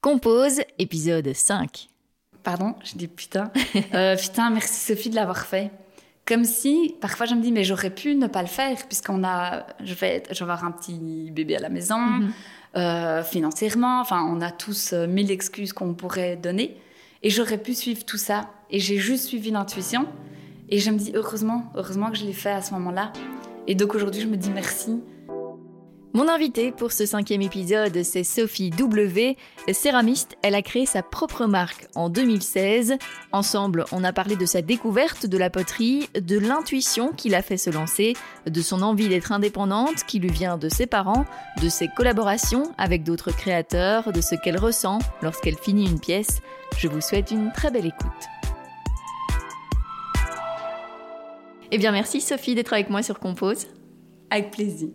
Compose, épisode 5. Pardon, je dis putain. Euh, putain, merci Sophie de l'avoir fait. Comme si, parfois je me dis, mais j'aurais pu ne pas le faire, puisqu'on a, je vais, je vais avoir un petit bébé à la maison, Mhm. euh, financièrement, enfin, on a tous euh, mille excuses qu'on pourrait donner. Et j'aurais pu suivre tout ça. Et j'ai juste suivi l'intuition. Et je me dis, heureusement, heureusement que je l'ai fait à ce moment-là. Et donc aujourd'hui, je me dis merci. Mon invitée pour ce cinquième épisode, c'est Sophie W. Céramiste, elle a créé sa propre marque en 2016. Ensemble, on a parlé de sa découverte de la poterie, de l'intuition qui l'a fait se lancer, de son envie d'être indépendante qui lui vient de ses parents, de ses collaborations avec d'autres créateurs, de ce qu'elle ressent lorsqu'elle finit une pièce. Je vous souhaite une très belle écoute. Eh bien merci Sophie d'être avec moi sur Compose. Avec plaisir.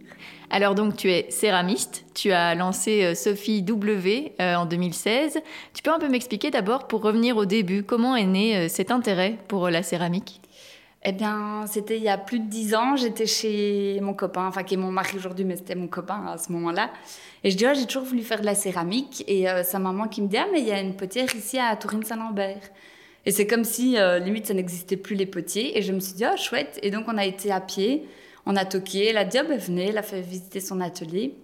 Alors donc tu es céramiste, tu as lancé euh, Sophie W euh, en 2016. Tu peux un peu m'expliquer d'abord pour revenir au début, comment est né euh, cet intérêt pour la céramique? Eh bien, c'était il y a plus de dix ans. J'étais chez mon copain, enfin qui est mon mari aujourd'hui, mais c'était mon copain à ce moment-là. Et je dis, oh, j'ai toujours voulu faire de la céramique. Et sa maman qui me dit, ah, mais il y a une potière ici à Tourine-Saint-Lambert. Et c'est comme si, limite, ça n'existait plus les potiers. Et je me suis dit, oh, chouette. Et donc, on a été à pied, on a toqué. Elle a dit, oh, ben, venez, elle a fait visiter son atelier.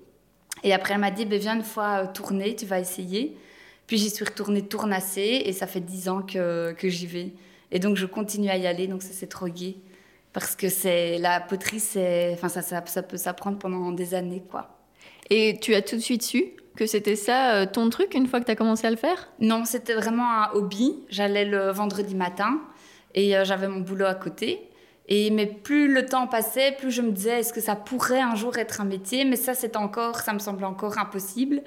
Et après, elle m'a dit, ben, viens une fois euh, tourner, tu vas essayer. Puis j'y suis retournée tournasser et ça fait dix ans que, que j'y vais. Et donc, je continue à y aller, donc ça, c'est trop gai. Parce que c'est la poterie, c'est, enfin, ça, ça, ça peut s'apprendre pendant des années, quoi. Et tu as tout de suite su que c'était ça euh, ton truc une fois que tu as commencé à le faire? Non, c'était vraiment un hobby. J'allais le vendredi matin et euh, j'avais mon boulot à côté. Et mais plus le temps passait, plus je me disais est-ce que ça pourrait un jour être un métier? Mais ça, c'est encore, ça me semble encore impossible.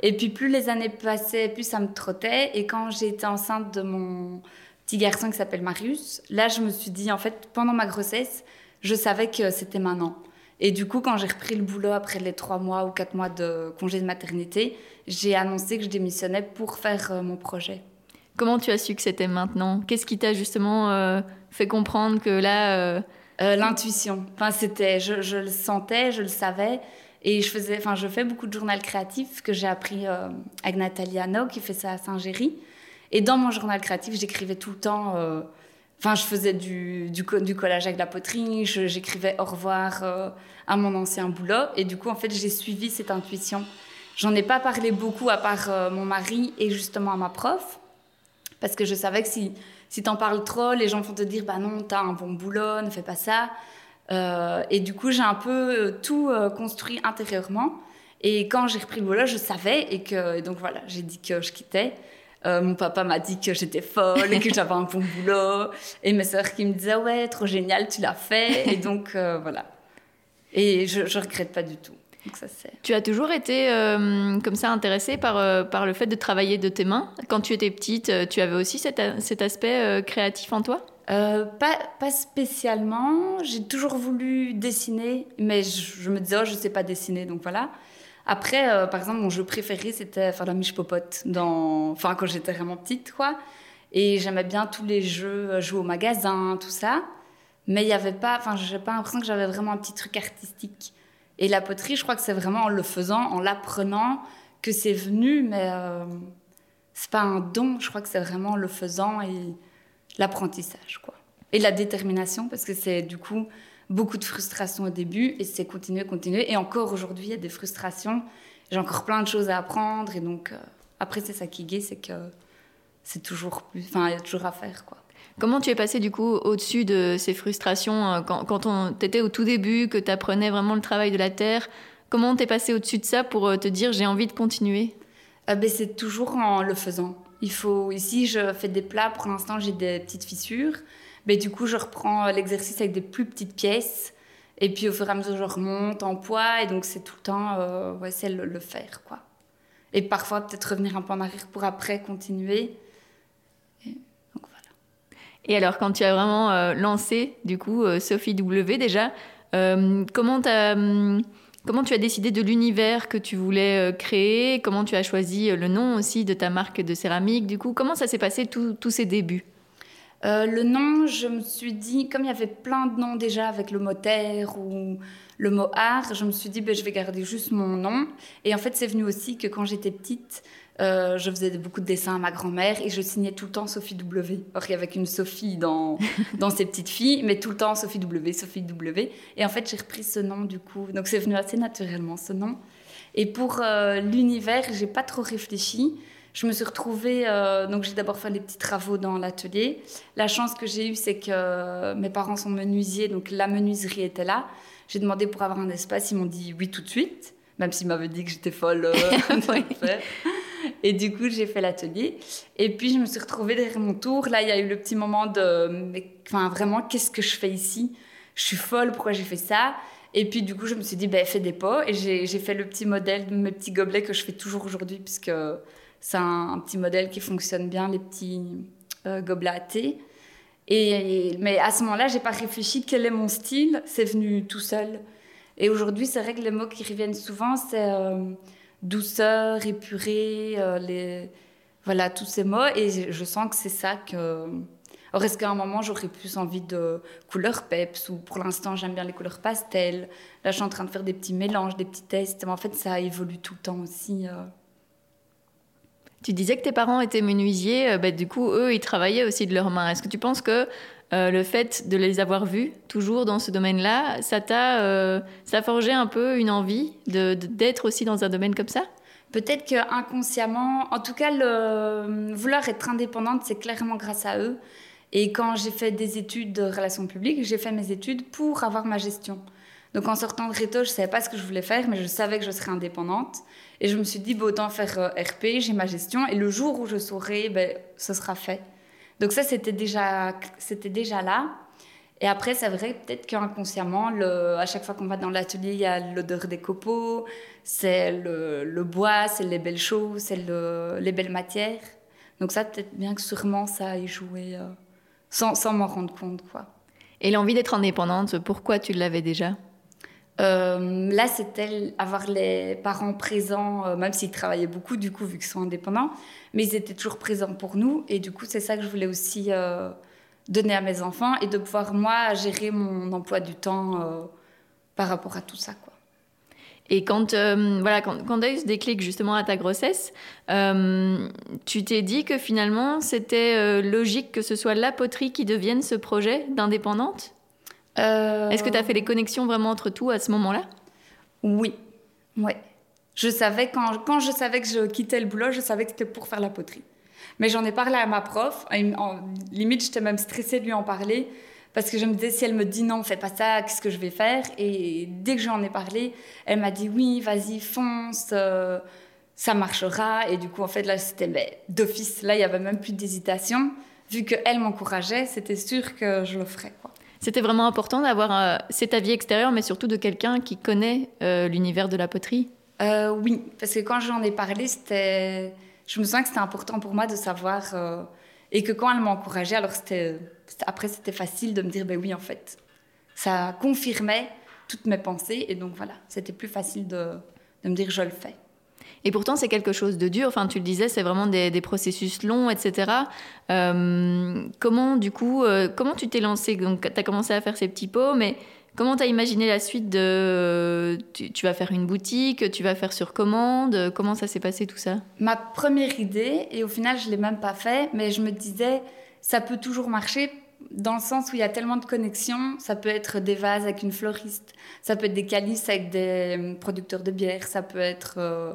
Et puis plus les années passaient, plus ça me trottait. Et quand été enceinte de mon petit garçon qui s'appelle Marius, là, je me suis dit en fait pendant ma grossesse, je savais que c'était maintenant. Et du coup, quand j'ai repris le boulot après les trois mois ou quatre mois de congé de maternité, j'ai annoncé que je démissionnais pour faire euh, mon projet. Comment tu as su que c'était maintenant? Qu'est-ce qui t'a justement euh, fait comprendre que là... euh, Euh, L'intuition. Enfin, c'était, je, je le sentais, je le savais. Et je faisais, enfin, je fais beaucoup de journal créatif que j'ai appris euh, avec Nathalie Hano, qui fait ça à Saint-Géry. Et dans mon journal créatif, j'écrivais tout le temps. euh, Enfin, je faisais du, du, du collage avec la poterie, j'écrivais au revoir euh, à mon ancien boulot. Et du coup, en fait, j'ai suivi cette intuition. J'en ai pas parlé beaucoup à part mon mari et justement à ma prof. Parce que je savais que si, si t'en parles trop, les gens vont te dire Bah non, t'as un bon boulot, ne fais pas ça. Euh, et du coup, j'ai un peu euh, tout euh, construit intérieurement. Et quand j'ai repris le boulot, je savais. Et que, donc voilà, j'ai dit que je quittais. Euh, mon papa m'a dit que j'étais folle et que j'avais un bon boulot. Et mes sœurs qui me disaient Ouais, trop génial, tu l'as fait. Et donc voilà. Et je, je regrette pas du tout. Donc ça, c'est. Tu as toujours été euh, comme ça intéressée par, euh, par le fait de travailler de tes mains Quand tu étais petite, euh, tu avais aussi cet, aspect euh, créatif en toi? Pas, pas spécialement. J'ai toujours voulu dessiner, mais je, je me disais, oh, je sais pas dessiner, donc voilà. Après, par exemple, mon jeu préféré, c'était faire la miche popote, dans... enfin, quand j'étais vraiment petite, quoi. Et j'aimais bien tous les jeux, jouer au magasin, tout ça. Mais il y avait pas, enfin, j'ai pas l'impression que j'avais vraiment un petit truc artistique. Et la poterie, je crois que c'est vraiment en le faisant, en l'apprenant, que c'est venu, mais euh, c'est pas un don, je crois que c'est vraiment en le faisant et l'apprentissage, quoi. Et la détermination, parce que c'est du coup beaucoup de frustration au début, et c'est continuer, continuer. Et encore aujourd'hui, il y a des frustrations. J'ai encore plein de choses à apprendre, et donc euh, après, c'est ça qui est c'est que c'est toujours plus. Enfin, il y a toujours à faire, quoi. Comment tu es passé du coup au-dessus de ces frustrations euh, quand, on t'étais au tout début, que tu apprenais vraiment le travail de la terre? Comment t'es passé au-dessus de ça pour euh, te dire j'ai envie de continuer? Euh, ben, c'est toujours en le faisant. Il faut ici, je fais des plats. Pour l'instant, j'ai des petites fissures. Mais du coup, je reprends euh, l'exercice avec des plus petites pièces. Et puis, au fur et à mesure, je remonte en poids. Et donc, c'est tout le temps, euh, c'est le, le faire, quoi. Et parfois, peut-être revenir un peu en arrière pour après continuer. Et alors quand tu as vraiment euh, lancé du coup euh, Sophie W déjà, euh, hum, comment tu as décidé de l'univers que tu voulais créer? Comment tu as choisi le nom aussi de ta marque de céramique? Du coup, comment ça s'est passé tous ces débuts? Le nom, je me suis dit, comme il y avait plein de noms déjà avec le mot terre ou le mot art, je me suis dit, ben, je vais garder juste mon nom. Et en fait, c'est venu aussi que quand j'étais petite, Euh, je faisais beaucoup de dessins à ma grand-mère et je signais tout le temps Sophie W. Alors il y avait qu'une Sophie dans, dans ces petites filles, mais tout le temps Sophie W, Sophie W. Et en fait, j'ai repris ce nom du coup. Donc c'est venu assez naturellement ce nom. Et pour euh, l'univers, j'ai pas trop réfléchi. Je me suis retrouvée, euh, donc j'ai d'abord fait des petits travaux dans l'atelier. La chance que j'ai eue, c'est que mes parents sont menuisiers, donc la menuiserie était là. J'ai demandé pour avoir un espace, ils m'ont dit oui tout de suite, même s'ils m'avaient dit que j'étais folle. Et du coup, j'ai fait l'atelier. Et puis, je me suis retrouvée derrière mon tour. Là, il y a eu le petit moment de, enfin, vraiment, qu'est-ce que je fais ici? Je suis folle, pourquoi j'ai fait ça? Et puis, du coup, je me suis dit, ben, fais des pots. Et j'ai fait le petit modèle de mes petits gobelets que je fais toujours aujourd'hui, puisque c'est un, petit modèle qui fonctionne bien, les petits euh, gobelets à thé. Et, mais à ce moment-là, j'ai pas réfléchi quel est mon style. C'est venu tout seul. Et aujourd'hui, c'est vrai que les mots qui reviennent souvent, c'est euh, douceur, épuré, euh, les... voilà, tous ces mots. Et je sens que c'est ça que... Or, est-ce qu'à un moment, j'aurais plus envie de couleurs peps ou pour l'instant, j'aime bien les couleurs pastel. Là, je suis en train de faire des petits mélanges, des petits tests. Mais en fait, ça évolue tout le temps aussi. Euh. Tu disais que tes parents étaient menuisiers. Euh, bah, du coup, eux, ils travaillaient aussi de leurs mains. Est-ce que tu penses que euh, le fait de les avoir vus toujours dans ce domaine-là, ça t'a euh, forgé un peu une envie d'être aussi dans un domaine comme ça? Peut-être que inconsciemment, en tout cas, le, vouloir être indépendante, c'est clairement grâce à eux. Et quand j'ai fait des études de relations publiques, j'ai fait mes études pour avoir ma gestion. Donc en sortant de Réto, je ne savais pas ce que je voulais faire, mais je savais que je serais indépendante. Et je me suis dit, bah, autant faire euh, RP, j'ai ma gestion, et le jour où je saurai, ben, ce sera fait. Donc ça, c'était déjà, c'était déjà là. Et après, c'est vrai, peut-être qu'inconsciemment, à chaque fois qu'on va dans l'atelier, il y a l'odeur des copeaux, c'est le, bois, c'est les belles choses, c'est le, les belles matières. Donc ça, peut-être bien que sûrement ça ait joué euh, sans, sans m'en rendre compte. quoi. Et l'envie d'être indépendante, pourquoi tu l'avais déjà? Euh, là, c'était avoir les parents présents, euh, même s'ils travaillaient beaucoup, du coup, vu qu'ils sont indépendants, mais ils étaient toujours présents pour nous. Et du coup, c'est ça que je voulais aussi euh, donner à mes enfants et de pouvoir, moi, gérer mon emploi du temps par rapport à tout ça. Quoi. Et quand, voilà, quand, quand tu as eu ce déclic justement à ta grossesse, tu t'es dit que finalement, c'était logique que ce soit la poterie qui devienne ce projet d'indépendante? Euh, Est-ce que tu as fait les connexions vraiment entre tout à ce moment-là? Oui, ouais. Je savais, quand, quand je savais que je quittais le boulot, je savais que c'était pour faire la poterie. Mais j'en ai parlé à ma prof. En, limite, j'étais même stressée de lui en parler. Parce que je me disais, si elle me dit non, fais pas ça, qu'est-ce que je vais faire? Et dès que j'en ai parlé, elle m'a dit oui, vas-y, fonce, euh, ça marchera. Et du coup, en fait, là, c'était d'office. Là, il y avait même plus d'hésitation. Vu qu'elle m'encourageait, c'était sûr que je le ferais. Quoi. C'était vraiment important d'avoir euh, cet avis extérieur, mais surtout de quelqu'un qui connaît euh, l'univers de la poterie. Euh, oui, parce que quand j'en ai parlé, c'était, je me sens que c'était important pour moi de savoir et que quand elle m'encourageait, alors c'était, après c'était facile de me dire ben oui en fait, ça confirmait toutes mes pensées et donc voilà, c'était plus facile de me dire je le fais. Et pourtant, c'est quelque chose de dur. Enfin, tu le disais, c'est vraiment des, processus longs, etc. Euh, comment, du coup, euh, comment tu t'es lancé? Donc, tu as commencé à faire ces petits pots, mais comment tu as imaginé la suite de... Tu, vas faire une boutique, tu vas faire sur commande? Comment ça s'est passé tout ça? Ma première idée, et au final, je ne l'ai même pas fait, mais je me disais, ça peut toujours marcher dans le sens où il y a tellement de connexions. Ça peut être des vases avec une floriste, ça peut être des calices avec des euh, producteurs de bière, ça peut être euh,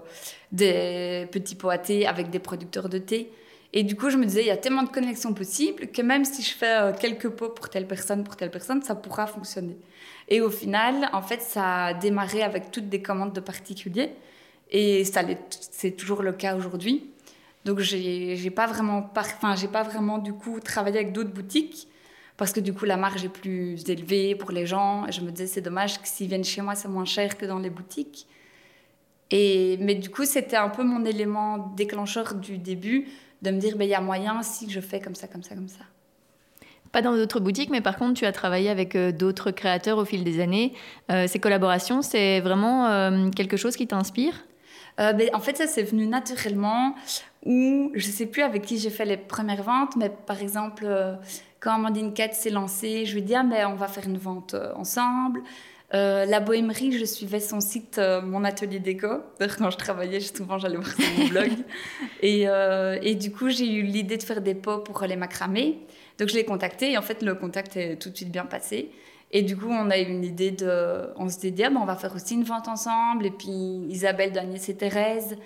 des petits pots à thé avec des producteurs de thé. Et du coup, je me disais, il y a tellement de connexions possibles que même si je fais euh, quelques pots pour telle personne, pour telle personne, ça pourra fonctionner. Et au final, en fait, ça a démarré avec toutes des commandes de particuliers. Et c'est toujours le cas aujourd'hui. Donc, j'ai pas vraiment, enfin, j'ai pas vraiment du coup travaillé avec d'autres boutiques parce que du coup la marge est plus élevée pour les gens. Et je me disais c'est dommage que s'ils viennent chez moi c'est moins cher que dans les boutiques. Et mais du coup c'était un peu mon élément déclencheur du début de me dire ben il y a moyen si je fais comme ça comme ça comme ça. Pas dans d'autres boutiques, mais par contre, tu as travaillé avec euh, d'autres créateurs au fil des années. Euh, ces collaborations, c'est vraiment euh, quelque chose qui t'inspire? Ben, En fait, ça, c'est venu naturellement. Ou je sais plus avec qui j'ai fait les premières ventes, mais par exemple, quand Amandine Cat s'est lancée, je lui ai dit, ah, mais on va faire une vente euh, ensemble. Euh, la bohémerie, je suivais son site, euh, mon atelier déco. D'ailleurs, quand je travaillais, souvent j'allais voir son blog. Et, euh, et, du coup, j'ai eu l'idée de faire des pots pour les macramés. Donc je l'ai contacté et en fait, le contact est tout de suite bien passé. Et du coup, on a eu une idée de. On s'était dit, ah, ben, on va faire aussi une vente ensemble. Et puis Isabelle, Agnès et Thérèse,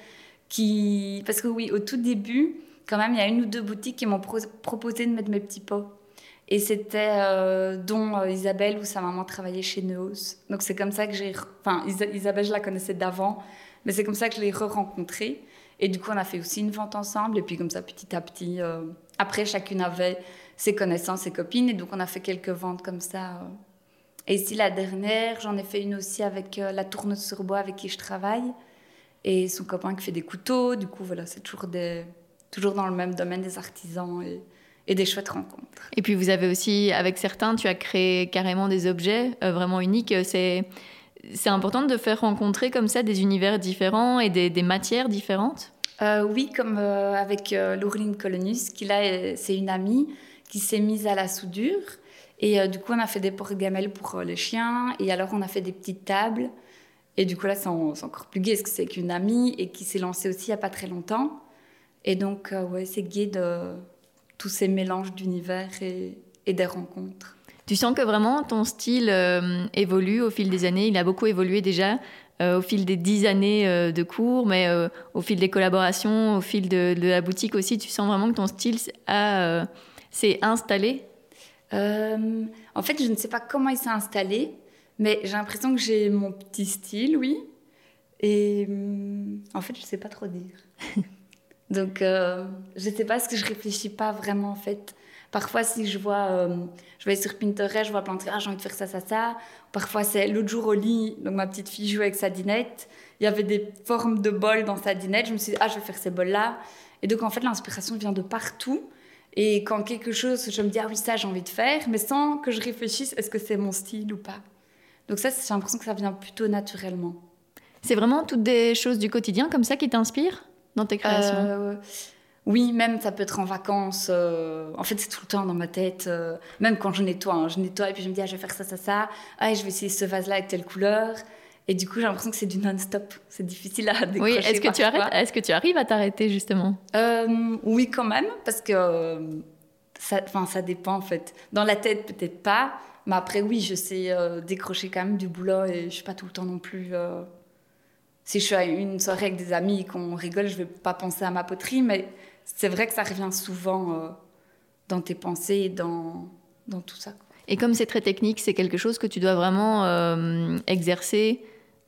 qui. Parce que oui, au tout début, quand même, il y a une ou deux boutiques qui m'ont proposé de mettre mes petits pots. Et c'était euh, dont euh, Isabelle où sa maman travaillait chez Neos. Donc c'est comme ça que j'ai... Enfin, Isabelle, je la connaissais d'avant, mais c'est comme ça que je l'ai re-rencontrée. Et du coup, on a fait aussi une vente ensemble. Et puis comme ça, petit à petit, euh, après, chacune avait ses connaissances, ses copines. Et donc on a fait quelques ventes comme ça. Et ici, la dernière, j'en ai fait une aussi avec la tourneuse sur bois avec qui je travaille. Et son copain qui fait des couteaux. Du coup, voilà, c'est toujours, des... toujours dans le même domaine des artisans. Et des chouettes rencontres. Et puis vous avez aussi, avec certains, tu as créé carrément des objets euh, vraiment uniques. C'est, c'est important de faire rencontrer comme ça des univers différents et des, des matières différentes? Euh, Oui, comme euh, avec Laureline Colonus, qui là, c'est une amie qui s'est mise à la soudure. Et du coup, on a fait des porte-gamelles pour les chiens. Et alors, on a fait des petites tables. Et du coup, là, c'est encore plus gai, parce que c'est qu'une amie et qui s'est lancée aussi il n'y a pas très longtemps. Et donc, ouais, c'est gai de tous ces mélanges d'univers et, des rencontres. Tu sens que vraiment ton style euh, évolue au fil des années? Il a beaucoup évolué déjà euh, au fil des dix années euh, de cours, mais au fil des collaborations, au fil de, la boutique aussi. Tu sens vraiment que ton style s'est installé? En fait, je ne sais pas comment il s'est installé, mais j'ai l'impression que j'ai mon petit style, oui. Et hum, en fait, je ne sais pas trop dire. Donc, euh, je ne sais pas ce que je réfléchis pas vraiment en fait. Parfois, si je vois, euh, je vais sur Pinterest, je vois plein de ah, j'ai envie de faire ça, ça, ça. Parfois, c'est l'autre jour au lit, donc ma petite fille jouait avec sa dinette. Il y avait des formes de bols dans sa dinette. Je me suis dit, ah, je vais faire ces bols-là. Et donc, en fait, l'inspiration vient de partout. Et quand quelque chose, je me dis, ah oui, ça, j'ai envie de faire, mais sans que je réfléchisse, est-ce que c'est mon style ou pas? Donc, ça, j'ai l'impression que ça vient plutôt naturellement. C'est vraiment toutes des choses du quotidien comme ça qui t'inspirent? Dans tes créations euh, Oui, même ça peut être en vacances. Euh, en fait, c'est tout le temps dans ma tête. Euh, même quand je nettoie, hein, je nettoie et puis je me dis, ah, je vais faire ça, ça, ça. Ah, je vais essayer ce vase-là avec telle couleur. Et du coup, j'ai l'impression que c'est du non-stop. C'est difficile à décrocher. Oui, est-ce que, tu arrêtes, est-ce que tu arrives à t'arrêter justement? Oui, quand même, parce que ça, ça dépend en fait. Dans la tête, peut-être pas. Mais après, oui, je sais décrocher quand même du boulot et je suis pas tout le temps non plus si je suis à une soirée avec des amis et qu'on rigole, je ne vais pas penser à ma poterie, mais c'est vrai que ça revient souvent euh, dans tes pensées, dans, dans tout ça. Et comme c'est très technique, c'est quelque chose que tu dois vraiment euh, exercer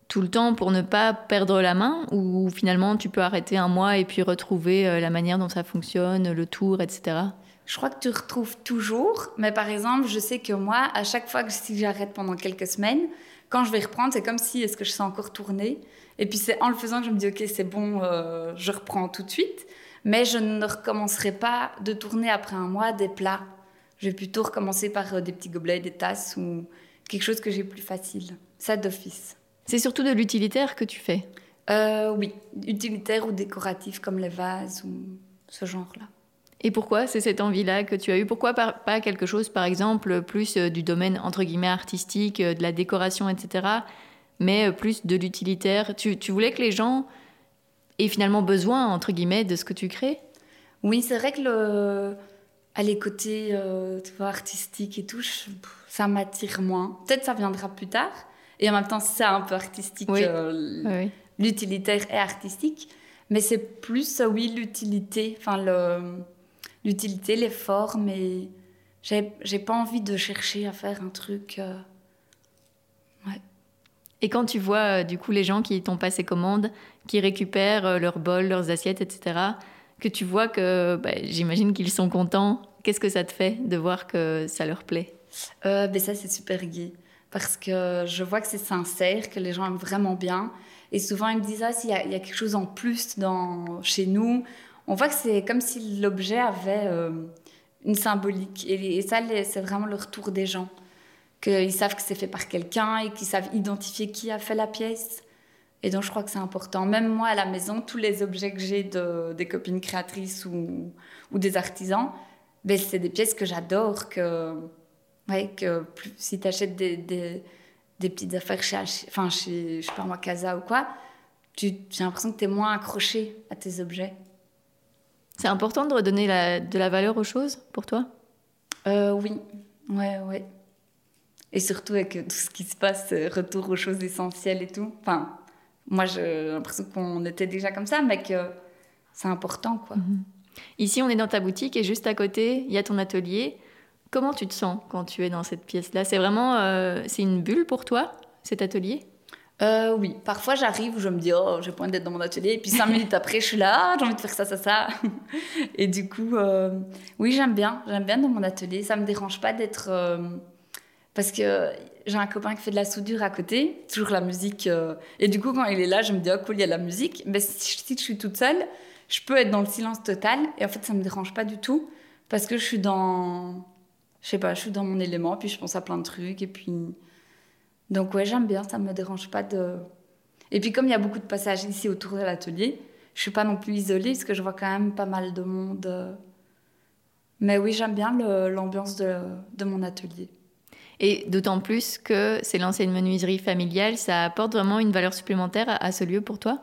tout le temps pour ne pas perdre la main ou finalement tu peux arrêter un mois et puis retrouver euh, la manière dont ça fonctionne, le tour, etc. Je crois que tu retrouves toujours, mais par exemple, je sais que moi, à chaque fois que si j'arrête pendant quelques semaines, quand je vais reprendre, c'est comme si est-ce que je sais encore tourner? Et puis c'est en le faisant que je me dis, ok, c'est bon, euh, je reprends tout de suite. Mais je ne recommencerai pas de tourner après un mois des plats. Je vais plutôt recommencer par euh, des petits gobelets, des tasses ou quelque chose que j'ai plus facile. Ça d'office. C'est surtout de l'utilitaire que tu fais? Euh, Oui, utilitaire ou décoratif comme les vases ou ce genre-là. Et pourquoi c'est cette envie-là que tu as eue? Pourquoi pas quelque chose, par exemple, plus du domaine entre guillemets artistique, de la décoration, etc mais euh, plus de l'utilitaire. Tu, voulais que les gens aient finalement besoin, entre guillemets, de ce que tu crées? Oui, c'est vrai que le... les côtés euh, artistiques et tout, ça m'attire moins. Peut-être ça viendra plus tard. Et en même temps, c'est un peu artistique. Euh, l'utilitaire est artistique. Mais c'est plus, oui, l'utilité. Enfin, l'utilité, les formes. Et j'ai pas envie de chercher à faire un truc... Ouais. Et quand tu vois euh, du coup les gens qui t'ont passé commande, qui récupèrent euh, leurs bols, leurs assiettes, etc., que tu vois que bah, j'imagine qu'ils sont contents, qu'est-ce que ça te fait de voir que ça leur plaît? Euh, ben Ça, c'est super gai. Parce que je vois que c'est sincère, que les gens aiment vraiment bien. Et souvent, ils me disent, ah, s'il y, a quelque chose en plus dans, chez nous, on voit que c'est comme si l'objet avait une symbolique. Et, et ça, c'est vraiment le retour des gens qu'ils savent que c'est fait par quelqu'un et qu'ils savent identifier qui a fait la pièce. Et donc, je crois que c'est important. Même moi, à la maison, tous les objets que j'ai de, des copines créatrices ou, ou des artisans, ben, c'est des pièces que j'adore. Que, ouais, que si tu achètes des, des, des petites affaires chez, enfin, chez, je sais pas moi, Casa ou quoi, j'ai l'impression que tu es moins accroché à tes objets. C'est important de redonner la, de la valeur aux choses pour toi? Euh, Oui, ouais, ouais. Et surtout avec tout ce qui se passe, euh, retour aux choses essentielles et tout. Enfin, moi, j'ai l'impression qu'on était déjà comme ça, mais que c'est important, quoi. Mhm. Ici, on est dans ta boutique et juste à côté, il y a ton atelier. Comment tu te sens quand tu es dans cette pièce-là? C'est vraiment, euh, c'est une bulle pour toi, cet atelier? Euh, oui, parfois j'arrive où je me dis, oh, j'ai envie d'être dans mon atelier. Et puis cinq minutes après, je suis là, ah, j'ai envie de faire ça, ça, ça. Et du coup, euh, oui, j'aime bien. J'aime bien dans mon atelier. Ça me dérange pas d'être. Euh, parce que j'ai un copain qui fait de la soudure à côté, toujours la musique. Et du coup, quand il est là, je me dis, oh cool, il y a la musique. Mais si, je suis toute seule, je peux être dans le silence total. Et en fait, ça me dérange pas du tout. Parce que je suis dans. Je sais pas, je suis dans mon élément, puis je pense à plein de trucs. Et puis donc ouais, j'aime bien, ça me dérange pas de... Et puis comme il y a beaucoup de passages ici autour de l'atelier, je suis pas non plus isolée parce que je vois quand même pas mal de monde. Mais oui, j'aime bien l'ambiance de, de, mon atelier. Et d'autant plus que c'est l'ancienne menuiserie familiale, ça apporte vraiment une valeur supplémentaire à, ce lieu pour toi?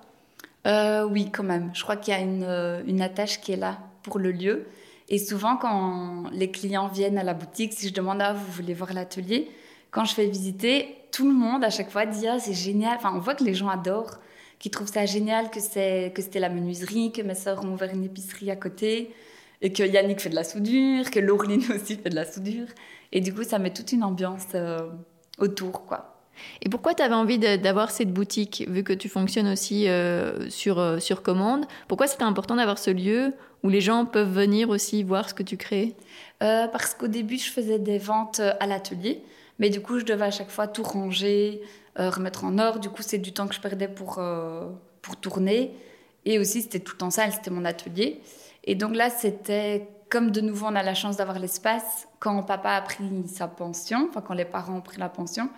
Euh, Oui, quand même. Je crois qu'il y a une, une attache qui est là pour le lieu. Et souvent, quand les clients viennent à la boutique, si je demande ah, vous voulez voir l'atelier, quand je fais visiter, tout le monde à chaque fois dit ah, c'est génial. Enfin, on voit que les gens adorent, qu'ils trouvent ça génial que c'était la menuiserie, que mes sœurs ont ouvert une épicerie à côté, et que Yannick fait de la soudure, que Laureline aussi fait de la soudure. Et du coup, ça met toute une ambiance euh, autour, quoi. Et pourquoi tu avais envie d'avoir cette boutique, vu que tu fonctionnes aussi euh, sur, euh, sur commande? Pourquoi c'était important d'avoir ce lieu où les gens peuvent venir aussi voir ce que tu crées? Parce qu'au début, je faisais des ventes à l'atelier. Mais du coup, je devais à chaque fois tout ranger, remettre en ordre. Du coup, c'est du temps que je perdais pour, pour tourner. Et aussi, c'était tout en salle, c'était mon atelier. Et donc là, c'était comme de nouveau, on a la chance d'avoir l'espace. Quand papa a pris sa pension, enfin quand les parents ont pris la pension,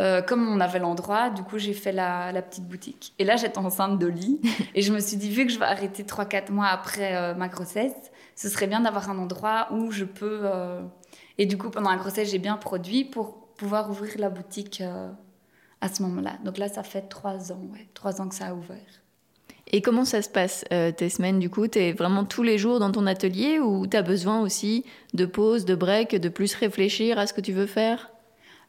euh, comme on avait l'endroit, du coup, j'ai fait la, la, petite boutique. Et là, j'étais enceinte de lit. et je me suis dit, vu que je vais arrêter 3-4 mois après ma grossesse, ce serait bien d'avoir un endroit où je peux et du coup, pendant la grossesse, j'ai bien produit pour pouvoir ouvrir la boutique euh, à ce moment-là. Donc là, ça fait trois ans, ouais, trois ans que ça a ouvert. Et comment ça se passe, euh, tes semaines Du coup, tu es vraiment tous les jours dans ton atelier ou tu as besoin aussi de pause, de break, de plus réfléchir à ce que tu veux faire?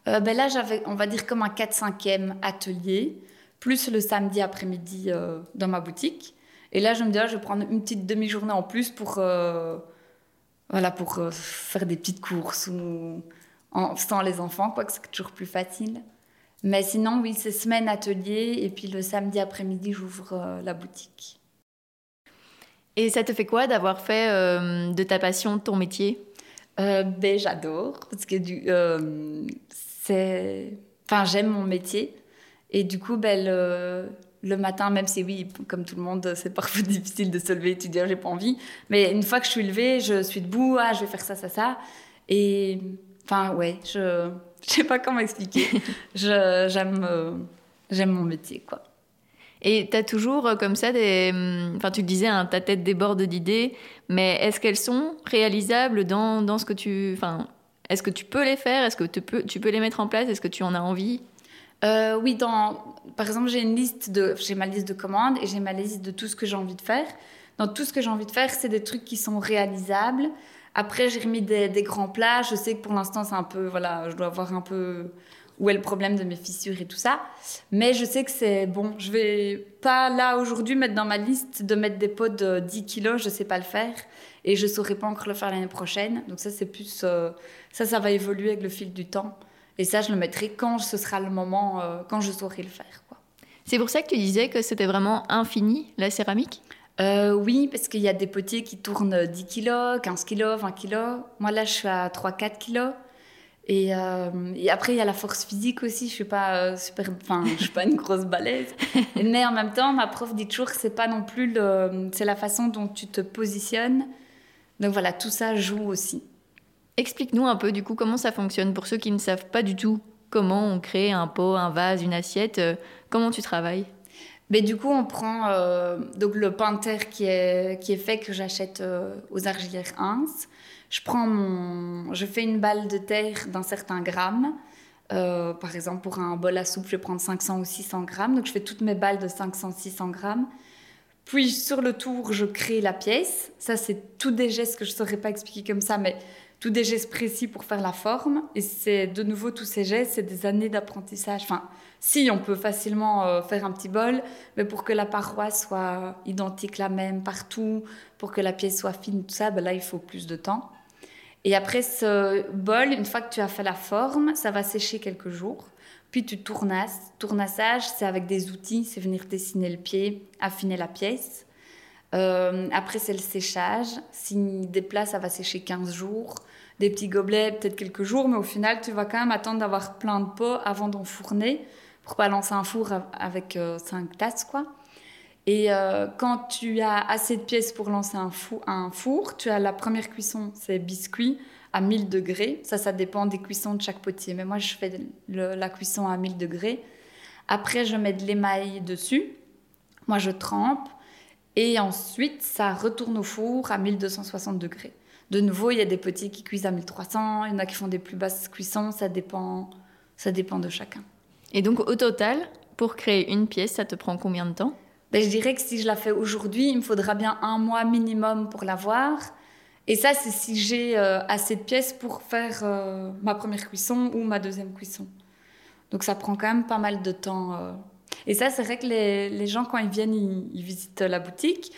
Euh, ben Là, j'avais, on va dire, comme un 4-5e atelier, plus le samedi après-midi dans ma boutique. Et là, je me dis, ah, je vais prendre une petite demi-journée en plus pour voilà, pour euh, faire des petites courses ou en, sans les enfants, quoi que c'est toujours plus facile. Mais sinon, oui, c'est semaine atelier et puis le samedi après-midi, j'ouvre euh, la boutique. Et ça te fait quoi d'avoir fait euh, de ta passion ton métier? Ben, J'adore, parce que du, c'est... Enfin, j'aime mon métier. Et du coup, ben, le, le matin, même si oui, comme tout le monde, c'est parfois difficile de se lever et de dire j'ai pas envie. Mais une fois que je suis levée, je suis debout, ah, je vais faire ça, ça, ça. Et enfin, ouais, je je sais pas comment expliquer. j'aime euh, j'aime mon métier, quoi. Et tu as toujours euh, comme ça des. Hum, enfin, tu disais, hein, ta tête déborde d'idées, mais est-ce qu'elles sont réalisables dans, dans ce que tu. Enfin, est-ce que tu peux les faire? Est-ce que tu peux, tu peux les mettre en place? Est-ce que tu en as envie? Euh, oui, dans, par exemple, j'ai une liste de, j'ai ma liste de commandes et j'ai ma liste de tout ce que j'ai envie de faire. Dans tout ce que j'ai envie de faire, c'est des trucs qui sont réalisables. Après, j'ai remis des, grands plats. Je sais que pour l'instant, c'est un peu, voilà, je dois voir un peu où est le problème de mes fissures et tout ça. Mais je sais que c'est bon. Je vais pas là aujourd'hui mettre dans ma liste de mettre des pots de 10 kilos. Je sais pas le faire et je saurais pas encore le faire l'année prochaine. Donc ça, c'est plus, euh, ça, ça va évoluer avec le fil du temps. Et ça, je le mettrai quand ce sera le moment, euh, quand je saurai le faire. C'est pour ça que tu disais que c'était vraiment infini, la céramique? Euh, Oui, parce qu'il y a des potiers qui tournent 10 kg, 15 kg, 20 kg. Moi, là, je suis à 3-4 kg. Et, euh, et, après, il y a la force physique aussi. Je suis pas super, enfin, je suis pas une grosse balèze. Mais en même temps, ma prof dit toujours que c'est pas non plus le, c'est la façon dont tu te positionnes. Donc voilà, tout ça joue aussi. Explique-nous un peu du coup comment ça fonctionne pour ceux qui ne savent pas du tout comment on crée un pot, un vase, une assiette. Euh, comment tu travailles? Mais du coup, on prend euh, donc le pain de terre qui est, qui est fait que j'achète euh, aux argilières Ins. Je prends mon, je fais une balle de terre d'un certain gramme. Euh, par exemple, pour un bol à soupe, je vais prendre 500 ou 600 grammes. Donc, je fais toutes mes balles de 500-600 grammes. Puis, sur le tour, je crée la pièce. Ça, c'est tous des gestes que je ne saurais pas expliquer comme ça, mais tous des gestes précis pour faire la forme. Et c'est de nouveau tous ces gestes, c'est des années d'apprentissage. Enfin, si, on peut facilement euh, faire un petit bol, mais pour que la paroi soit identique la même partout, pour que la pièce soit fine, tout ça, ben là, il faut plus de temps. Et après ce bol, une fois que tu as fait la forme, ça va sécher quelques jours. Puis tu tournasses. Tournassage, c'est avec des outils, c'est venir dessiner le pied, affiner la pièce. Euh, après, c'est le séchage. Si des plats, ça va sécher 15 jours. Des petits gobelets, peut-être quelques jours, mais au final, tu vas quand même attendre d'avoir plein de pots avant d'enfourner pour lancer un four avec 5 euh, tasses, quoi. Et euh, quand tu as assez de pièces pour lancer un, un four, tu as la première cuisson, c'est biscuit à 1000 degrés. Ça, ça dépend des cuissons de chaque potier. Mais moi, je fais la cuisson à 1000 degrés. Après, je mets de l'émail dessus. Moi, je trempe. Et ensuite, ça retourne au four à 1260 degrés. De nouveau, il y a des potiers qui cuisent à 1300, il y en a qui font des plus basses cuissons, ça dépend, ça dépend de chacun. Et donc, au total, pour créer une pièce, ça te prend combien de temps? Ben, je dirais que si je la fais aujourd'hui, il me faudra bien un mois minimum pour l'avoir. Et ça, c'est si j'ai euh, assez de pièces pour faire euh, ma première cuisson ou ma deuxième cuisson. Donc ça prend quand même pas mal de temps. Euh. Et ça, c'est vrai que les, les, gens, quand ils viennent, ils, visitent la boutique.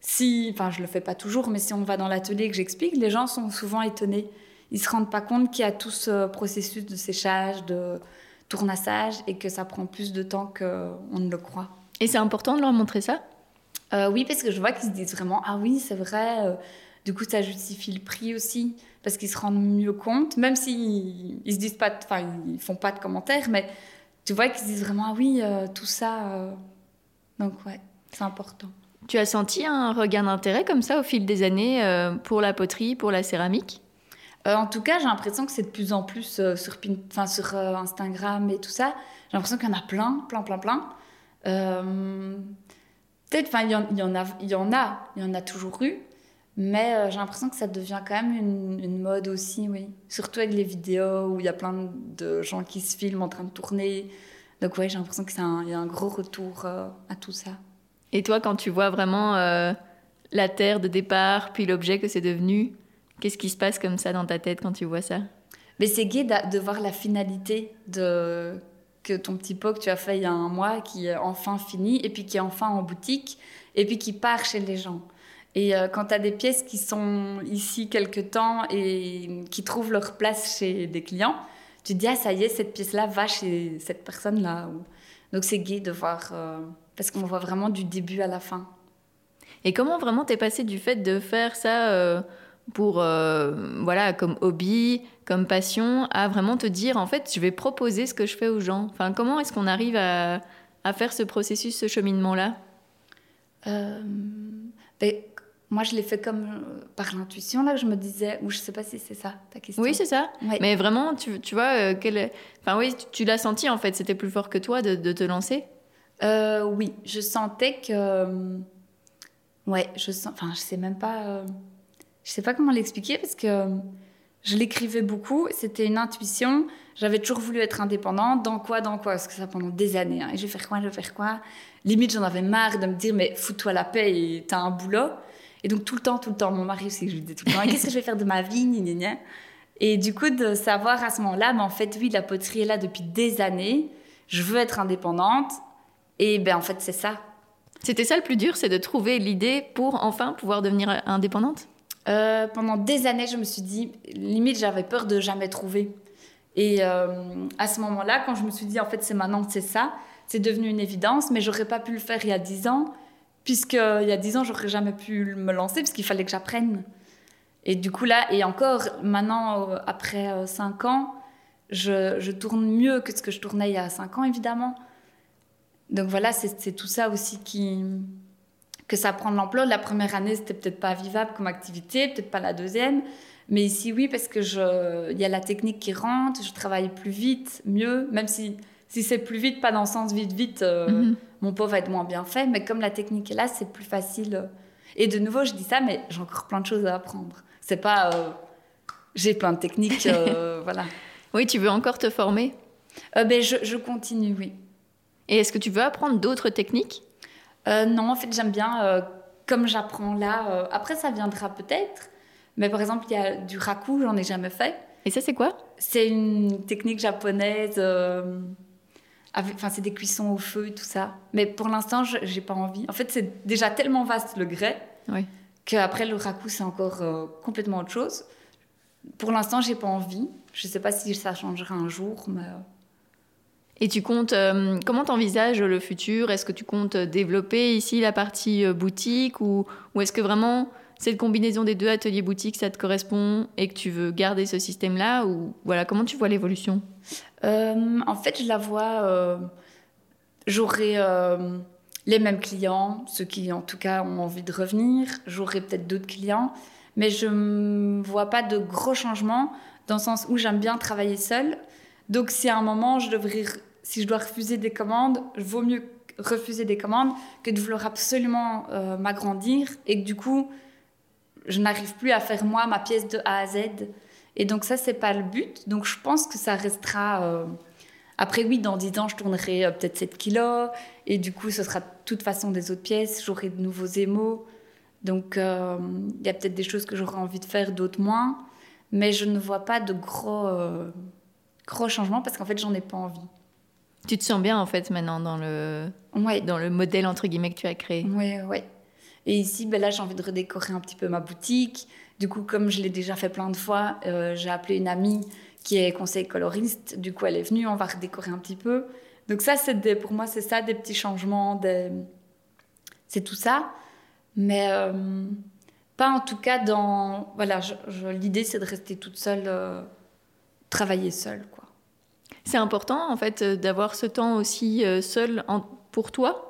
Si, enfin, je le fais pas toujours, mais si on va dans l'atelier et que j'explique, les gens sont souvent étonnés. Ils se rendent pas compte qu'il y a tout ce processus de séchage, de tournassage, et que ça prend plus de temps qu'on ne le croit. Et c'est important de leur montrer ça? Euh, Oui, parce que je vois qu'ils se disent vraiment Ah oui, c'est vrai. Euh, du coup, ça justifie le prix aussi, parce qu'ils se rendent mieux compte, même s'ils ils se disent pas, enfin, ils font pas de commentaires, mais tu vois qu'ils se disent vraiment Ah oui, euh, tout ça. Donc, ouais, c'est important. Tu as senti un regain d'intérêt comme ça au fil des années pour la poterie, pour la céramique? En tout cas, j'ai l'impression que c'est de plus en plus sur, sur Instagram et tout ça. J'ai l'impression qu'il y en a plein, plein, plein, plein. Euh, peut-être, enfin, il y, en a, il y en a, il y en a toujours eu, mais euh, j'ai l'impression que ça devient quand même une, mode aussi, oui. Surtout avec les vidéos où il y a plein de gens qui se filment en train de tourner. Donc oui, j'ai l'impression qu'il y a un gros retour euh, à tout ça. Et toi, quand tu vois vraiment la terre de départ, puis l'objet que c'est devenu, qu'est-ce qui se passe comme ça dans ta tête quand tu vois ça? Mais c'est gai de voir la finalité de que ton petit pot que tu as fait il y a un mois, qui est enfin fini, et puis qui est enfin en boutique, et puis qui part chez les gens. Et euh, quand tu as des pièces qui sont ici quelque temps et qui trouvent leur place chez des clients, tu te dis, ah ça y est, cette pièce-là va chez cette personne-là. Donc c'est gai de voir, euh, parce qu'on voit vraiment du début à la fin. Et comment vraiment t'es passé du fait de faire ça euh, pour, voilà, comme hobby, comme passion à vraiment te dire en fait je vais proposer ce que je fais aux gens Enfin comment est-ce qu'on arrive à, à, faire ce processus, ce cheminement là euh, ben, moi, je l'ai fait comme euh, par l'intuition, là, je me disais, ou je sais pas si c'est ça ta question. Oui, c'est ça. Mais vraiment, tu, tu vois, euh, quel... enfin, oui, tu, l'as senti en fait, c'était plus fort que toi de, de te lancer? Oui, je sentais que. Ouais, je sens. Enfin, je sais même pas. Je sais pas comment l'expliquer parce que je l'écrivais beaucoup, c'était une intuition. J'avais toujours voulu être indépendante. Dans quoi, dans quoi? Parce que ça pendant des années. Hein. Je vais faire quoi, je vais faire quoi? Limite, j'en avais marre de me dire, mais fous-toi la paix et t'as un boulot. Et donc, tout le temps, tout le temps, mon mari aussi, je lui disais tout le temps, qu'est-ce que je vais faire de ma vie? Ni, ni, Et du coup, de savoir à ce moment-là, mais en fait, oui, la poterie est là depuis des années. Je veux être indépendante. Et ben, en fait, c'est ça. C'était ça le plus dur, c'est de trouver l'idée pour enfin pouvoir devenir indépendante? Euh, pendant des années, je me suis dit, limite, j'avais peur de jamais trouver. Et euh, à ce moment-là, quand je me suis dit, en fait, c'est maintenant, c'est ça, c'est devenu une évidence, mais j'aurais pas pu le faire il y a dix ans, puisque il y a dix ans, j'aurais jamais pu me lancer, puisqu'il fallait que j'apprenne. Et du coup, là, et encore, maintenant, euh, après cinq ans, je, je, tourne mieux que ce que je tournais il y a cinq ans, évidemment. Donc voilà, c'est tout ça aussi qui, que ça prend de l'ampleur. La première année, c'était peut-être pas vivable comme activité, peut-être pas la deuxième. Mais ici, oui, parce que je, il y a la technique qui rentre, je travaille plus vite, mieux, même si, si c'est plus vite, pas dans le sens vite, vite, euh, mhm. mon pot va être moins bien fait. Mais comme la technique est là, c'est plus facile. Et de nouveau, je dis ça, mais j'ai encore plein de choses à apprendre. C'est pas, euh, j'ai plein de techniques, euh, voilà. Oui, tu veux encore te former? Ben, je, je, continue, oui. Et est-ce que tu veux apprendre d'autres techniques? Euh, Non, en fait, j'aime bien, euh, comme j'apprends là, après ça viendra peut-être, mais par exemple, il y a du raku, j'en ai jamais fait. Et ça, c'est quoi? C'est une technique japonaise. Enfin, c'est des cuissons au feu et tout ça. Mais pour l'instant, j'ai pas envie. En fait, c'est déjà tellement vaste le grès oui. qu'après le raku, c'est encore complètement autre chose. Pour l'instant, j'ai pas envie. Je sais pas si ça changera un jour, mais. Et tu comptes, euh, comment t'envisages le futur? Est-ce que tu comptes développer ici la partie euh, boutique ou, est-ce que vraiment cette combinaison des deux ateliers boutiques, ça te correspond et que tu veux garder ce système-là ou voilà comment tu vois l'évolution? Euh, En fait, je la vois. J'aurai les mêmes clients, ceux qui en tout cas ont envie de revenir. J'aurai peut-être d'autres clients, mais je ne vois pas de gros changements dans le sens où j'aime bien travailler seule. Donc si à un moment je devrais si je dois refuser des commandes, vaut mieux refuser des commandes que de vouloir absolument euh, m'agrandir et que du coup, je n'arrive plus à faire moi ma pièce de A à Z. Et donc ça, c'est pas le but. Donc je pense que ça restera... Euh, après, oui, dans 10 ans, je tournerai euh, peut-être 7 kilos. Et du coup, ce sera de toute façon des autres pièces. J'aurai de nouveaux émaux. Donc, il y a peut-être des choses que j'aurai envie de faire, d'autres moins. Mais je ne vois pas de gros, gros changements parce qu'en fait, j'en ai pas envie. Tu te sens bien en fait maintenant dans le, dans le modèle entre guillemets que tu as créé. Oui, oui. Et ici, ben là, j'ai envie de redécorer un petit peu ma boutique. Du coup, comme je l'ai déjà fait plein de fois, euh, j'ai appelé une amie qui est conseil coloriste. Du coup, elle est venue, on va redécorer un petit peu. Donc ça, c'est pour moi, c'est ça, des petits changements, des... c'est tout ça. Mais euh, pas en tout cas dans... Voilà, l'idée, c'est de rester toute seule, euh, travailler seule, quoi. C'est important en fait euh, d'avoir ce temps aussi euh, seul pour toi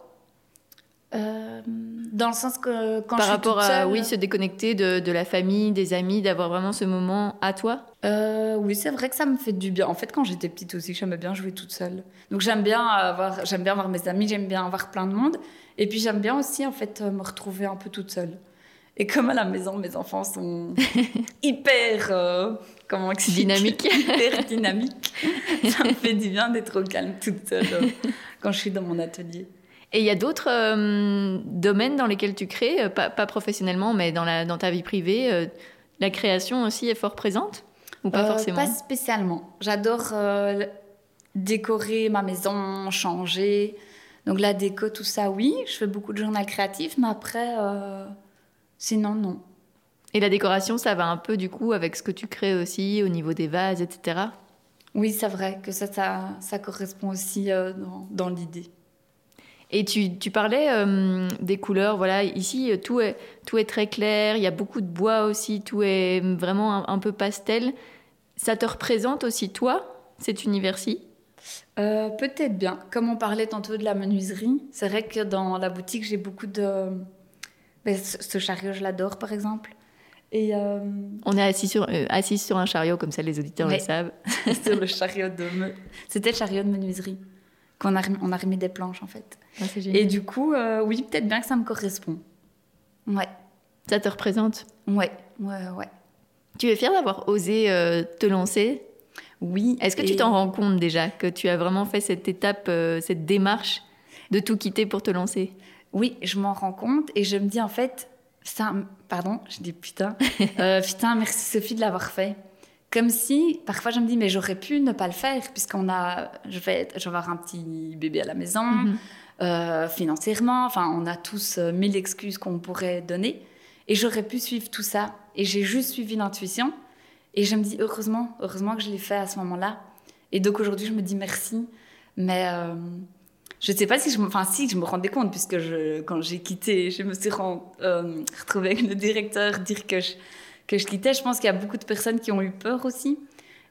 euh, dans le sens que quand Par je rapport suis toute à oui, se déconnecter de, de, la famille, des amis, d'avoir vraiment ce moment à toi Oui, c'est vrai que ça me fait du bien. En fait, quand j'étais petite aussi, j'aimais bien jouer toute seule. Donc j'aime bien avoir, j'aime bien voir mes amis, j'aime bien avoir plein de monde. Et puis j'aime bien aussi en fait me retrouver un peu toute seule. Et comme à la maison, mes enfants sont hyper, euh, comment dynamique, hyper dynamique, ça me fait du bien d'être au calme toute seule euh, quand je suis dans mon atelier. Et il y a d'autres euh, domaines dans lesquels tu crées, pas, professionnellement, mais dans, la, dans ta vie privée, la création aussi est fort présente ou pas forcément? Pas spécialement. J'adore décorer ma maison, changer. Donc la déco, tout ça, oui. Je fais beaucoup de journal créatif, mais après Sinon, non. Et la décoration, ça va un peu du coup avec ce que tu crées aussi au niveau des vases, etc. Oui, c'est vrai que ça, ça, correspond aussi euh, dans, l'idée. Et tu, tu parlais euh, des couleurs, voilà, ici tout est, tout est très clair, il y a beaucoup de bois aussi, tout est vraiment un, peu pastel. Ça te représente aussi toi, cet univers-ci? Euh, Peut-être bien. Comme on parlait tantôt de la menuiserie, c'est vrai que dans la boutique, j'ai beaucoup de, ce chariot, je l'adore, par exemple. Et euh, On est assis sur, euh, assis sur un chariot, comme ça les auditeurs le savent. sur le chariot de... C'était le chariot de menuiserie. Qu'on a, on a remis des planches, en fait. Ah, et du coup, euh, oui, peut-être bien que ça me correspond. Ouais. Ça te représente? Ouais, ouais, ouais. Tu es fière d'avoir osé te lancer? Oui. Est-ce que tu t'en rends compte déjà que tu as vraiment fait cette étape, cette démarche de tout quitter pour te lancer? Oui, je m'en rends compte et je me dis en fait, putain, pardon, je dis putain, euh, putain, merci Sophie de l'avoir fait. Comme si, parfois je me dis, mais j'aurais pu ne pas le faire, puisqu'on a, je vais, je vais avoir un petit bébé à la maison, mhm. euh, financièrement, enfin, on a tous euh, mille excuses qu'on pourrait donner. Et j'aurais pu suivre tout ça. Et j'ai juste suivi l'intuition. Et je me dis, heureusement, heureusement que je l'ai fait à ce moment-là. Et donc aujourd'hui, je me dis merci. Mais je ne sais pas si je, enfin si je me rendais compte puisque je, quand j'ai quitté, je me suis euh, retrouvée avec le directeur dire que je, que je quittais. Je pense qu'il y a beaucoup de personnes qui ont eu peur aussi.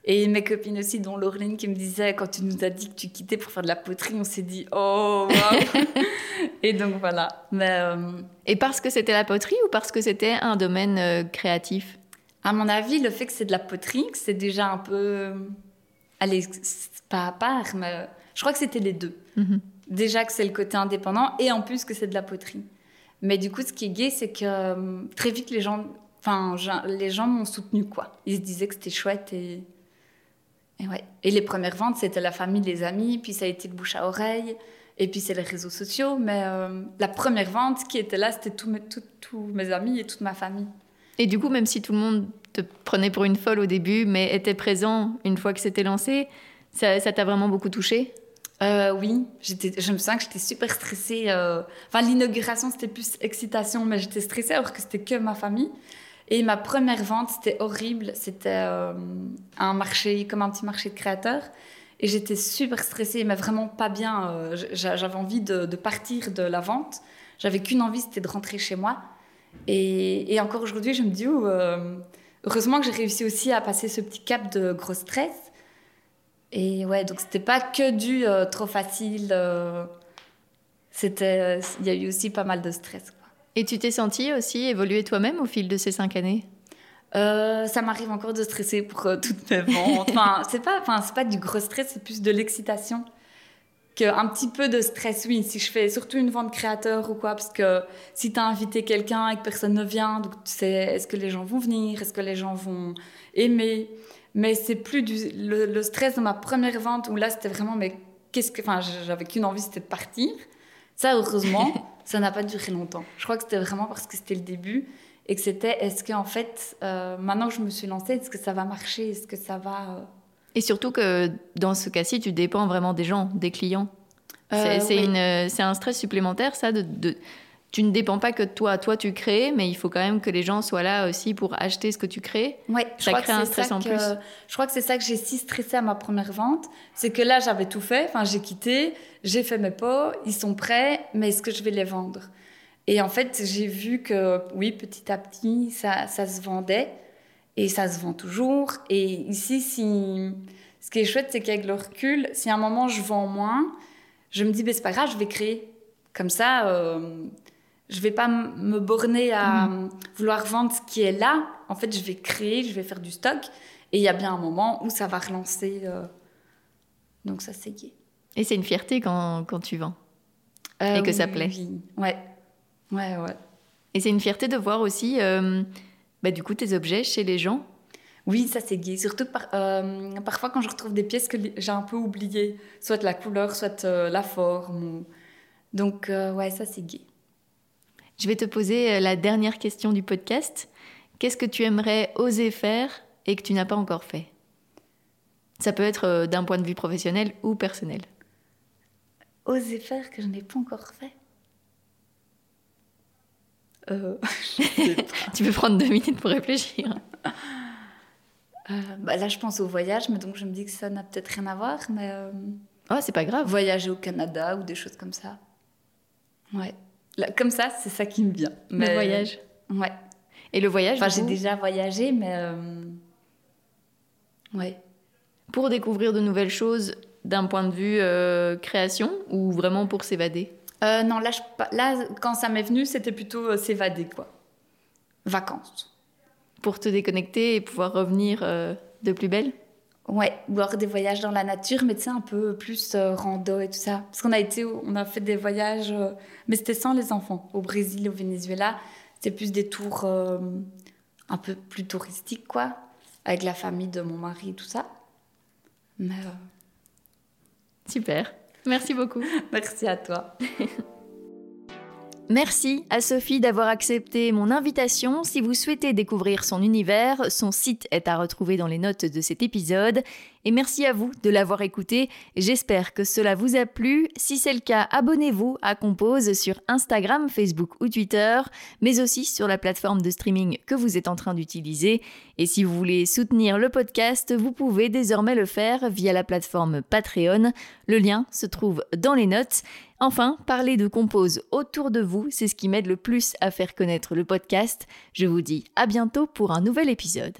Et mes copines aussi, dont Laureline, qui me disait, quand tu nous as dit que tu quittais pour faire de la poterie, on s'est dit, oh, wow. Et donc voilà. Mais, euh, Et parce que c'était la poterie ou parce que c'était un domaine euh, créatif? À mon avis, le fait que c'est de la poterie, que c'est déjà un peu. Allez, pas à part, mais je crois que c'était les deux. Mm-hmm. Déjà que c'est le côté indépendant et en plus que c'est de la poterie. Mais du coup, ce qui est gay, c'est que euh, très vite, les gens, enfin, gens m'ont soutenu quoi. Ils se disaient que c'était chouette et ouais. et les premières ventes, c'était la famille, les amis, puis ça a été le bouche à oreille, et puis c'est les réseaux sociaux. Mais euh, la première vente qui était là, c'était tous mes, mes amis et toute ma famille. Et du coup, même si tout le monde te prenait pour une folle au début, mais était présent une fois que c'était lancé, ça t'a vraiment beaucoup touché? Euh, oui, je me sens que j'étais super stressée. Euh, enfin, l'inauguration, c'était plus excitation, mais j'étais stressée alors que c'était que ma famille. Et ma première vente, c'était horrible. C'était euh, un marché, comme un petit marché de créateurs. Et j'étais super stressée, mais vraiment pas bien. J'avais envie de, partir de la vente. J'avais qu'une envie, c'était de rentrer chez moi. Et, encore aujourd'hui, je me dis, oh, heureusement que j'ai réussi aussi à passer ce petit cap de gros stress. Et ouais, donc c'était pas que du euh, trop facile. Euh, c'était, il y a eu aussi pas mal de stress. Quoi. Et tu t'es sentie aussi évoluer toi-même au fil de ces cinq années? Euh, ça m'arrive encore de stresser pour toutes mes ventes. Enfin, c'est pas, enfin, c'est pas du gros stress, c'est plus de l'excitation qu'un petit peu de stress. Oui, si je fais surtout une vente créateur ou quoi, parce que si tu as invité quelqu'un et que personne ne vient, donc tu sais, est-ce que les gens vont venir, est-ce que les gens vont aimer? Mais c'est plus du, le, stress de ma première vente où là, c'était vraiment, mais qu'est-ce que. Enfin, j'avais qu'une envie, c'était de partir. Ça, heureusement, ça n'a pas duré longtemps. Je crois que c'était vraiment parce que c'était le début et que c'était est-ce qu'en fait, euh, maintenant que je me suis lancée, est-ce que ça va marcher? Est-ce que ça va. Euh et surtout que dans ce cas-ci, tu dépends vraiment des gens, des clients. Euh, c'est un stress supplémentaire, ça, de, de tu ne dépends pas que de toi. Toi, tu crées, mais il faut quand même que les gens soient là aussi pour acheter ce que tu crées. Ouais, ça crée un stress en plus. Je crois que c'est ça que j'ai si stressé à ma première vente. C'est que là, j'avais tout fait. Enfin, j'ai quitté, j'ai fait mes pots, ils sont prêts, mais est-ce que je vais les vendre? Et en fait, j'ai vu que, oui, petit à petit, ça, ça se vendait. Et ça se vend toujours. Et ici, si... ce qui est chouette, c'est qu'avec le recul, si à un moment je vends moins, je me dis, ben, c'est pas grave, je vais créer. Comme ça, euh, je vais pas me borner à mhm. vouloir vendre ce qui est là. En fait, je vais créer, je vais faire du stock. Et il y a bien un moment où ça va relancer. Euh, donc ça, c'est gay. Et c'est une fierté quand, quand tu vends. Euh, et que ça plaît. Oui. Ouais. Ouais, ouais. Et c'est une fierté de voir aussi, euh, bah, du coup, tes objets chez les gens. Oui, ça c'est gay. Surtout parfois quand je retrouve des pièces que j'ai un peu oubliées, soit la couleur, soit la forme. Donc ouais, ça c'est gay. Je vais te poser euh, la dernière question du podcast. Qu'est-ce que tu aimerais oser faire et que tu n'as pas encore fait? Ça peut être euh, d'un point de vue professionnel ou personnel. Oser faire que je n'ai pas encore fait? Euh, Tu peux prendre deux minutes pour réfléchir. bah là, je pense au voyage, mais donc je me dis que ça n'a peut-être rien à voir. Mais oh, c'est pas grave. Voyager au Canada ou des choses comme ça. Ouais comme ça, c'est ça qui me vient. Le voyage. Ouais. Et le voyage Enfin, j'ai déjà voyagé, mais. Euh, ouais. Pour découvrir de nouvelles choses d'un point de vue euh, création ou vraiment pour s'évader? Euh, Non, là, là, quand ça m'est venu, c'était plutôt s'évader, quoi. Vacances. Pour te déconnecter et pouvoir revenir de plus belle? Ouais, ou alors des voyages dans la nature, mais tu sais, un peu plus euh, rando et tout ça. Parce qu'on a été, on a fait des voyages, euh, mais c'était sans les enfants. Au Brésil, au Venezuela, c'était plus des tours euh, un peu plus touristiques, quoi. Avec la famille de mon mari et tout ça. Mais. Super. Merci beaucoup. Merci à toi. Merci à Sophie d'avoir accepté mon invitation. Si vous souhaitez découvrir son univers, son site est à retrouver dans les notes de cet épisode. Et merci à vous de l'avoir écouté. J'espère que cela vous a plu. Si c'est le cas, abonnez-vous à Compose sur Instagram, Facebook ou Twitter, mais aussi sur la plateforme de streaming que vous êtes en train d'utiliser. Et si vous voulez soutenir le podcast, vous pouvez désormais le faire via la plateforme Patreon. Le lien se trouve dans les notes. Enfin, parler de Compose autour de vous, c'est ce qui m'aide le plus à faire connaître le podcast. Je vous dis à bientôt pour un nouvel épisode.